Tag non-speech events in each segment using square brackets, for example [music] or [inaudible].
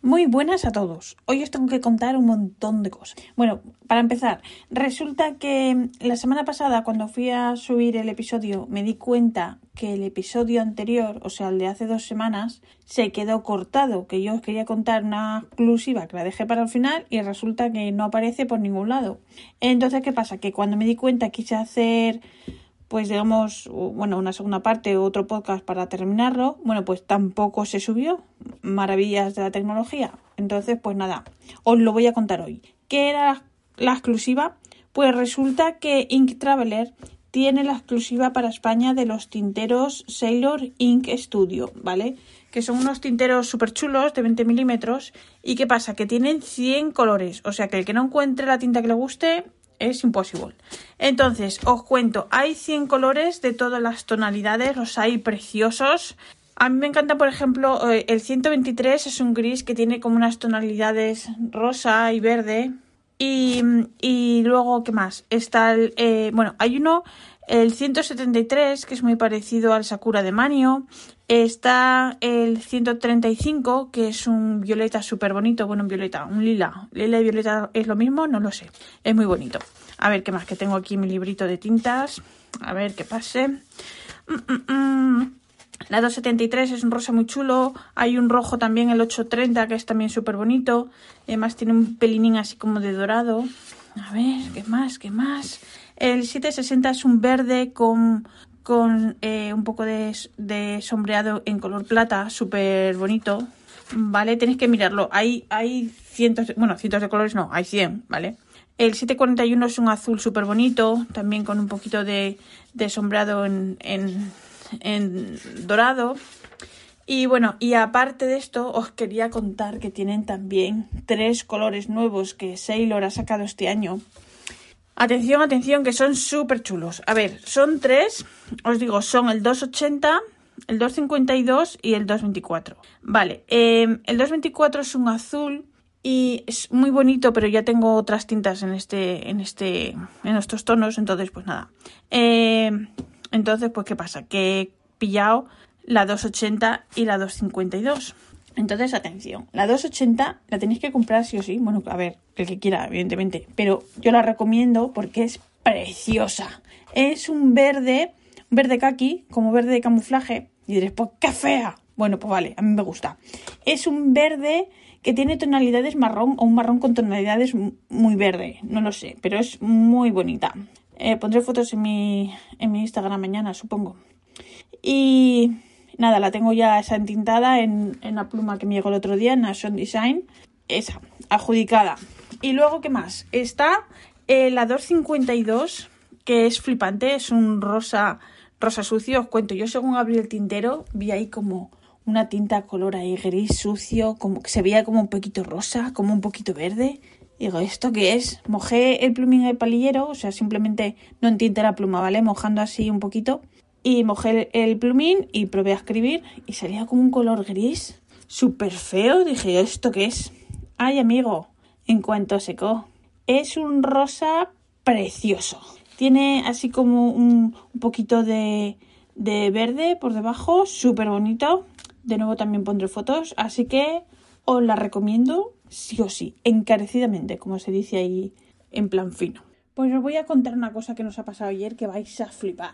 muy buenas a todos. Hoy os tengo que contar un montón de cosas. Bueno, para empezar, resulta que la semana pasada cuando fui a subir el episodio me di cuenta que el episodio anterior, o sea, el de hace dos semanas, se quedó cortado, que yo os quería contar una exclusiva que la dejé para el final y resulta que no aparece por ningún lado. Entonces, ¿qué pasa? Que cuando me di cuenta quise hacer pues digamos, bueno, una segunda parte o otro podcast para terminarlo, bueno, pues tampoco se subió. Maravillas de la tecnología. Entonces, pues nada, os lo voy a contar hoy. ¿Qué era la exclusiva? Pues resulta que Ink Traveler tiene la exclusiva para España de los tinteros Sailor Ink Studio, ¿vale? Que son unos tinteros súper chulos de 20 milímetros. ¿Y qué pasa? Que tienen 100 colores. O sea que el que no encuentre la tinta que le guste, es imposible. Entonces, os cuento, hay 100 colores de todas las tonalidades, los hay preciosos. A mí me encanta, por ejemplo, eh, el 123 es un gris que tiene como unas tonalidades rosa y verde. Y, y luego, ¿qué más? Está el, eh, bueno, hay uno, el 173, que es muy parecido al Sakura de Manio. Está el 135, que es un violeta súper bonito. Bueno, un violeta, un lila. Lila y violeta es lo mismo, no lo sé. Es muy bonito. A ver, ¿qué más? Que tengo aquí mi librito de tintas. A ver qué pase. Mm, mm, mm. La 273 es un rosa muy chulo. Hay un rojo también, el 830, que es también súper bonito. Además tiene un pelinín así como de dorado. A ver, ¿qué más? ¿Qué más? El 760 es un verde con con eh, un poco de, sombreado en color plata, súper bonito, ¿vale? Tenéis que mirarlo. Hay, hay cientos, bueno, cientos de colores, no, hay 100, ¿vale? El 741 es un azul súper bonito, también con un poquito de, sombreado en, en, dorado. Y bueno, y aparte de esto, os quería contar que tienen también tres colores nuevos que Sailor ha sacado este año Atención, atención, que son súper chulos. A ver, son tres, os digo, son el 280, el 252 y el 224. Vale, em, el 224 es un azul y es muy bonito, pero ya tengo otras tintas en este, en este, en estos tonos, entonces pues nada. Em, entonces, pues, ¿qué pasa? Que he pillado la 280 y la 252. Entonces, atención, la 280 la tenéis que comprar sí o sí. Bueno, a ver, el que quiera, evidentemente. Pero yo la recomiendo porque es preciosa. Es un verde, un verde kaki, como verde de camuflaje. Y diréis, pues qué fea. Bueno, pues vale, a mí me gusta. Es un verde que tiene tonalidades marrón o un marrón con tonalidades muy verde. No lo sé, pero es muy bonita. Eh, pondré fotos en mi, en mi Instagram mañana, supongo. Y Nada, la tengo ya esa entintada en, la pluma que me llegó el otro día, en Nation Design. Esa, adjudicada. Y luego, ¿qué más? Está eh, la 252, que es flipante, es un rosa, rosa sucio. Os cuento, yo según abrí el tintero, vi ahí como una tinta color ahí gris sucio, como que se veía como un poquito rosa, como un poquito verde. Digo, ¿esto qué es? Mojé el plumín el palillero, o sea, simplemente no entinté la pluma, ¿vale? Mojando así un poquito y mojé el plumín y probé a escribir y salía como un color gris súper feo. Dije, ¿esto qué es? Ay, amigo, en cuanto secó. Es un rosa precioso. Tiene así como un, poquito de, de verde por debajo, súper bonito. De nuevo también pondré fotos, así que os la recomiendo sí o sí, encarecidamente, como se dice ahí en plan fino. Pues os voy a contar una cosa que nos ha pasado ayer que vais a flipar.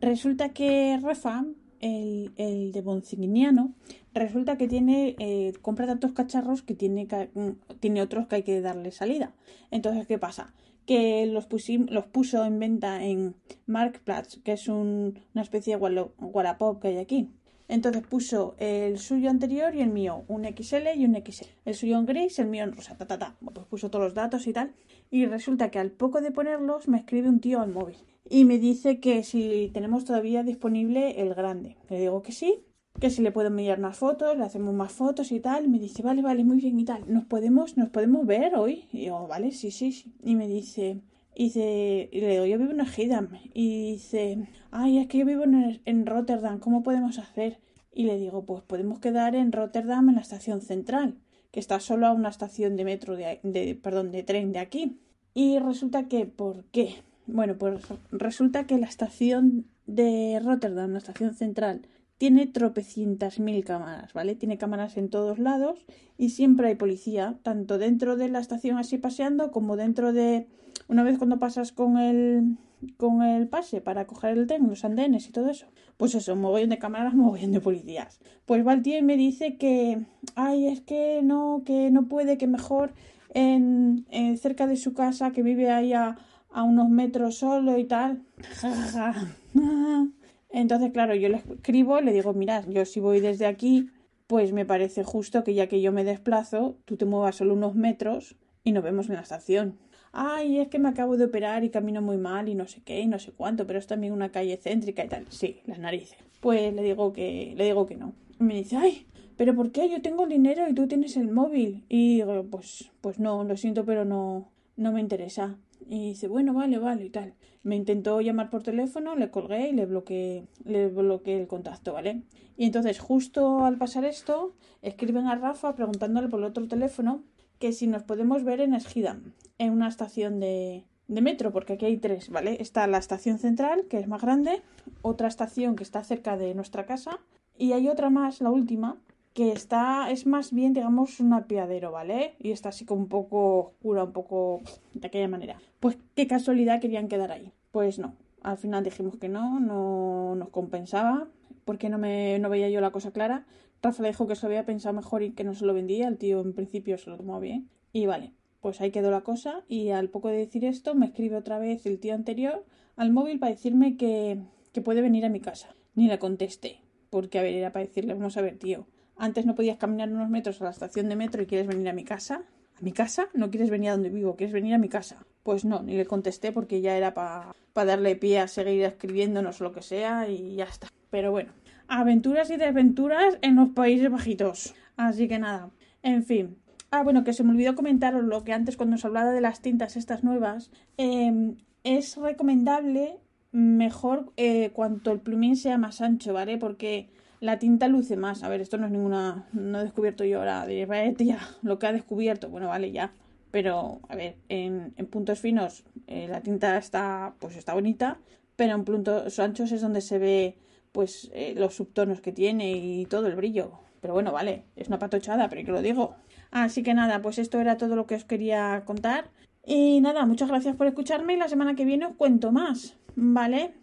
Resulta que Refa, el, el de Bonsigniano, resulta que tiene, eh, compra tantos cacharros que tiene, mm, tiene otros que hay que darle salida. Entonces, ¿qué pasa? Que los, los puso en venta en Marktplatz, que es una especie de Wallapop que hay aquí. Entonces puso el suyo anterior y el mío, un XL y un XL. El suyo en gris, el mío en rosa, ta, ta, ta. Pues puso todos los datos y tal. Y resulta que al poco de ponerlos me escribe un tío al móvil. Y me dice que si tenemos todavía disponible el grande. Le digo que sí. que si le puedo enviar unas fotos, le hacemos más fotos y tal. me dice, vale, vale, muy bien y tal. ¿Nos podemos, nos podemos ver hoy? Y yo, vale, sí, sí, sí. Y me dice, y, dice, y le digo, yo vivo en Schiedam. Y dice, ay, es que yo vivo en, en Rotterdam, ¿cómo podemos hacer? Y le digo, pues podemos quedar en Rotterdam en la estación central, que está solo a una estación de metro, de, de perdón, de tren de aquí. Y resulta que, ¿por qué? Bueno, pues resulta que la estación de Rotterdam, la estación central, tiene tropecientas mil cámaras, ¿vale? Tiene cámaras en todos lados y siempre hay policía, tanto dentro de la estación así paseando como dentro de una vez cuando pasas con el con el pase para coger el tren, los andenes y todo eso. Pues eso, mogollón de cámaras, [laughs] mogollón de policías. Pues va el tío y me dice que, ay, es que no, que no puede, que mejor en, cerca de su casa, que vive ahí a, a unos metros solo y tal. [laughs] Entonces, claro, yo le escribo, le digo, mira, yo si voy desde aquí, pues me parece justo que ya que yo me desplazo, tú te muevas solo unos metros y nos vemos en la estación. Ay, es que me acabo de operar y camino muy mal y no sé qué y no sé cuánto, pero es también una calle céntrica y tal. Sí, las narices. Pues le digo que, le digo que no. Y me dice, ay, pero ¿por qué? Yo tengo el dinero y tú tienes el móvil. Y digo, pues, pues no, lo siento, pero no, no me interesa. Y dice, bueno, vale, vale, y tal. Me intentó llamar por teléfono, le colgué y le bloqueé, le bloqueé el contacto, ¿vale? Y entonces, justo al pasar esto, escriben a Rafa preguntándole por el otro teléfono que si nos podemos ver en Esgidam, en una estación de, de metro, porque aquí hay tres, ¿vale? Está la estación central, que es más grande, otra estación que está cerca de nuestra casa, y hay otra más, la última, que está, es más bien, digamos, un apiadero, ¿vale? Y está así como un poco oscura, un poco de aquella manera. Pues qué casualidad querían quedar ahí. Pues no, al final dijimos que no, no nos compensaba, porque no me no veía yo la cosa clara. Rafa le dijo que se había pensado mejor y que no se lo vendía, el tío en principio se lo tomó bien. Y vale, pues ahí quedó la cosa y al poco de decir esto me escribe otra vez el tío anterior al móvil para decirme que, que puede venir a mi casa. Ni le contesté, porque a ver, era para decirle, vamos a ver, tío, antes no podías caminar unos metros a la estación de metro y quieres venir a mi casa. ¿A mi casa? ¿No quieres venir a donde vivo? ¿Quieres venir a mi casa? Pues no, ni le contesté porque ya era para darle pie a seguir escribiéndonos lo que sea y ya está. Pero bueno, aventuras y desventuras en los Países Bajitos. Así que nada, en fin. Ah, bueno, que se me olvidó comentaros lo que antes cuando os hablaba de las tintas estas nuevas. Em, es recomendable mejor eh, cuanto el plumín sea más ancho, ¿vale? Porque la tinta luce más. A ver, esto no es ninguna. No he descubierto yo ahora. de tía, [laughs] lo que ha descubierto. Bueno, vale, ya. Pero, a ver, en, puntos finos eh, la tinta está, pues está bonita. Pero en puntos anchos es donde se ve, pues, eh, los subtonos que tiene y todo el brillo. Pero bueno, vale, es una patochada, pero que lo digo. Así que nada, pues esto era todo lo que os quería contar. Y nada, muchas gracias por escucharme y la semana que viene os cuento más. ¿Vale?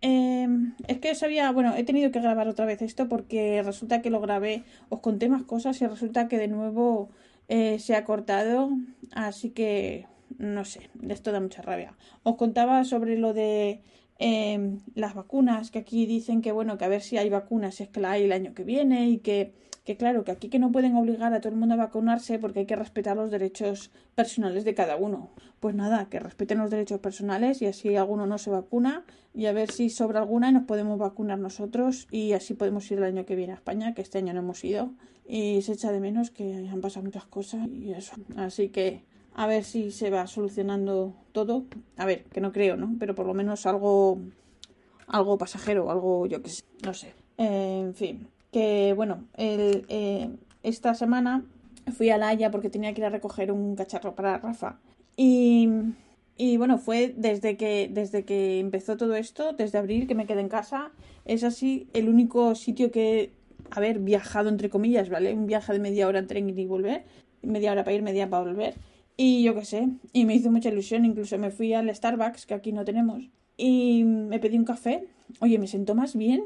Em, es que sabía, bueno, he tenido que grabar otra vez esto porque resulta que lo grabé, os conté más cosas y resulta que de nuevo eh, se ha cortado, así que no sé, esto da mucha rabia. Os contaba sobre lo de em, las vacunas, que aquí dicen que bueno, que a ver si hay vacunas, es que la hay el año que viene y que que claro, que aquí que no pueden obligar a todo el mundo a vacunarse porque hay que respetar los derechos personales de cada uno. Pues nada, que respeten los derechos personales y así alguno no se vacuna y a ver si sobra alguna y nos podemos vacunar nosotros y así podemos ir el año que viene a España, que este año no hemos ido y se echa de menos que han pasado muchas cosas y eso. Así que a ver si se va solucionando todo. A ver, que no creo, ¿no? Pero por lo menos algo algo pasajero, algo yo que sé, no sé. en fin, que bueno, eh, esta semana fui a La porque tenía que ir a recoger un cacharro para Rafa. Y, y bueno, fue desde que, desde que empezó todo esto, desde abril que me quedé en casa. Es así el único sitio que, haber viajado entre comillas, ¿vale? Un viaje de media hora en tren y volver. Media hora para ir, media para volver. Y yo qué sé, y me hizo mucha ilusión, incluso me fui al Starbucks, que aquí no tenemos, y me pedí un café. Oye, me sentó más bien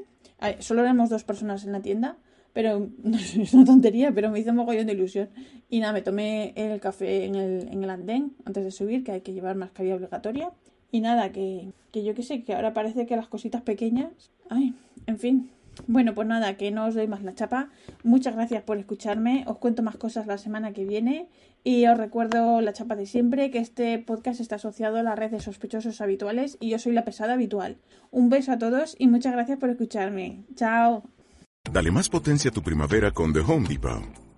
solo éramos dos personas en la tienda, pero [laughs] es una tontería, pero me hizo un mogollón de ilusión. Y nada, me tomé el café en el, en el andén antes de subir, que hay que llevar mascarilla obligatoria. Y nada, que, que yo qué sé, que ahora parece que las cositas pequeñas. Ay, en fin, bueno, pues nada, que no os doy más la chapa. Muchas gracias por escucharme. Os cuento más cosas la semana que viene. Y os recuerdo la chapa de siempre, que este podcast está asociado a la red de sospechosos habituales y yo soy la pesada habitual. Un beso a todos y muchas gracias por escucharme. Chao. Dale más potencia a tu primavera con The Home Depot.